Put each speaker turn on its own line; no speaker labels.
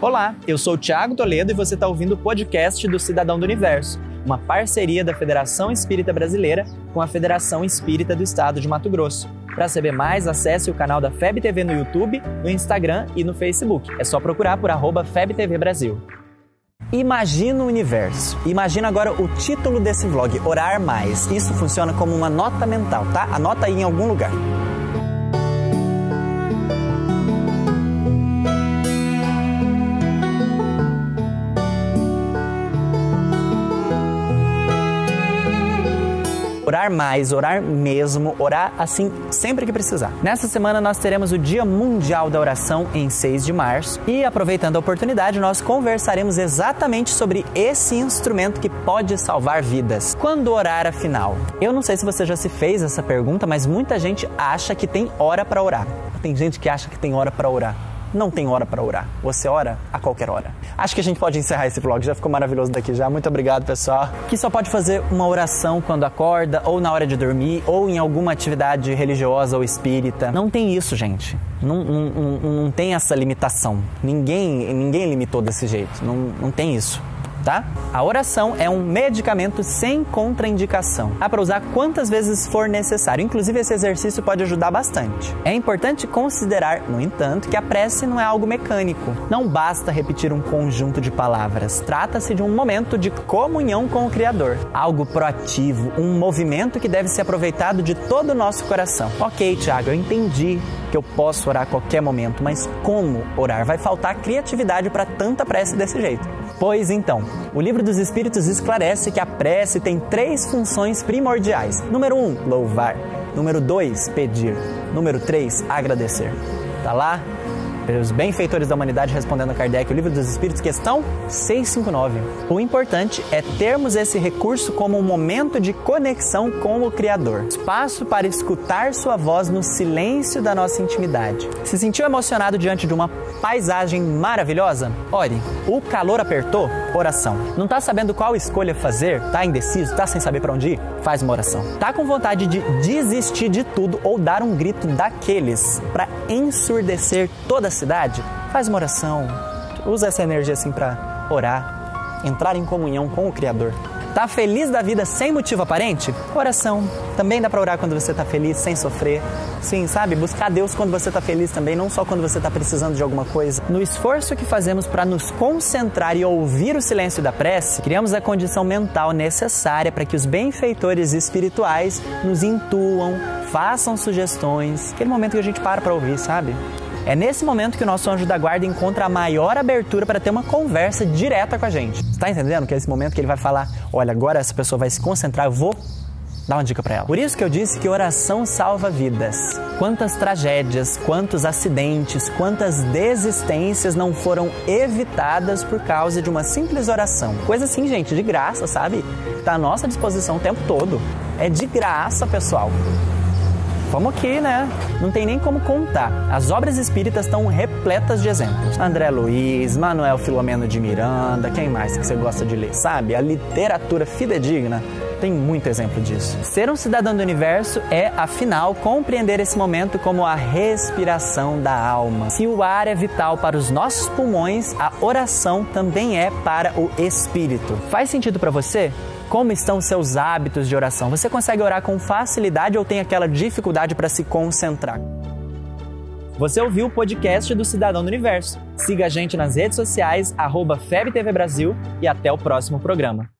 Olá, eu sou o Thiago Toledo e você está ouvindo o podcast do Cidadão do Universo, uma parceria da Federação Espírita Brasileira com a Federação Espírita do Estado de Mato Grosso. Para saber mais, acesse o canal da FEB TV no YouTube, no Instagram e no Facebook. É só procurar por arroba FebTV Brasil. Imagina o universo. Imagina agora o título desse vlog, Orar Mais. Isso funciona como uma nota mental, tá? Anota aí em algum lugar. Orar mais, orar mesmo, orar assim sempre que precisar. Nessa semana nós teremos o Dia Mundial da Oração em 6 de março e aproveitando a oportunidade nós conversaremos exatamente sobre esse instrumento que pode salvar vidas. Quando orar afinal? Eu não sei se você já se fez essa pergunta, mas muita gente acha que tem hora para orar. Tem gente que acha que tem hora para orar não tem hora para orar. Você ora a qualquer hora. Acho que a gente pode encerrar esse vlog. Já ficou maravilhoso daqui já. Muito obrigado, pessoal. Que só pode fazer uma oração quando acorda, ou na hora de dormir, ou em alguma atividade religiosa ou espírita. Não tem isso, gente. Não, não, não, não tem essa limitação. Ninguém, ninguém limitou desse jeito. Não, não tem isso tá? A oração é um medicamento sem contraindicação. Dá para usar quantas vezes for necessário. Inclusive, esse exercício pode ajudar bastante. É importante considerar, no entanto, que a prece não é algo mecânico. Não basta repetir um conjunto de palavras. Trata-se de um momento de comunhão com o Criador. Algo proativo, um movimento que deve ser aproveitado de todo o nosso coração. Ok, Tiago, eu entendi que eu posso orar a qualquer momento, mas como orar? Vai faltar criatividade para tanta prece desse jeito. Pois então, o Livro dos Espíritos esclarece que a prece tem três funções primordiais. Número um, louvar. Número dois, pedir. Número três, agradecer. Tá lá os benfeitores da humanidade respondendo a Kardec, o Livro dos Espíritos, questão 659. O importante é termos esse recurso como um momento de conexão com o Criador. Espaço para escutar sua voz no silêncio da nossa intimidade. Se sentiu emocionado diante de uma paisagem maravilhosa? Ore. O calor apertou? Oração. Não está sabendo qual escolha fazer? Tá indeciso? Tá sem saber para onde ir? Faz uma oração. Tá com vontade de desistir de tudo ou dar um grito daqueles para ensurdecer toda a cidade? Faz uma oração. Usa essa energia assim para orar, entrar em comunhão com o Criador. Tá feliz da vida sem motivo aparente? Oração. Também dá para orar quando você tá feliz, sem sofrer. Sim, sabe? Buscar Deus quando você tá feliz também, não só quando você tá precisando de alguma coisa. No esforço que fazemos para nos concentrar e ouvir o silêncio da prece, criamos a condição mental necessária para que os benfeitores espirituais nos intuam, façam sugestões. Aquele momento que a gente para para ouvir, sabe? É nesse momento que o nosso anjo da guarda encontra a maior abertura para ter uma conversa direta com a gente. Está entendendo? Que é esse momento que ele vai falar: olha, agora essa pessoa vai se concentrar, eu vou dar uma dica para ela. Por isso que eu disse que oração salva vidas. Quantas tragédias, quantos acidentes, quantas desistências não foram evitadas por causa de uma simples oração. Coisa assim, gente, de graça, sabe? Está à nossa disposição o tempo todo. É de graça, pessoal. Vamos aqui, né? Não tem nem como contar. As obras espíritas estão repletas de exemplos. André Luiz, Manuel Filomeno de Miranda, quem mais que você gosta de ler? Sabe? A literatura fidedigna tem muito exemplo disso. Ser um cidadão do universo é, afinal, compreender esse momento como a respiração da alma. Se o ar é vital para os nossos pulmões, a oração também é para o espírito. Faz sentido para você? Como estão seus hábitos de oração? Você consegue orar com facilidade ou tem aquela dificuldade para se concentrar? Você ouviu o podcast do Cidadão do Universo. Siga a gente nas redes sociais, FebTV Brasil e até o próximo programa.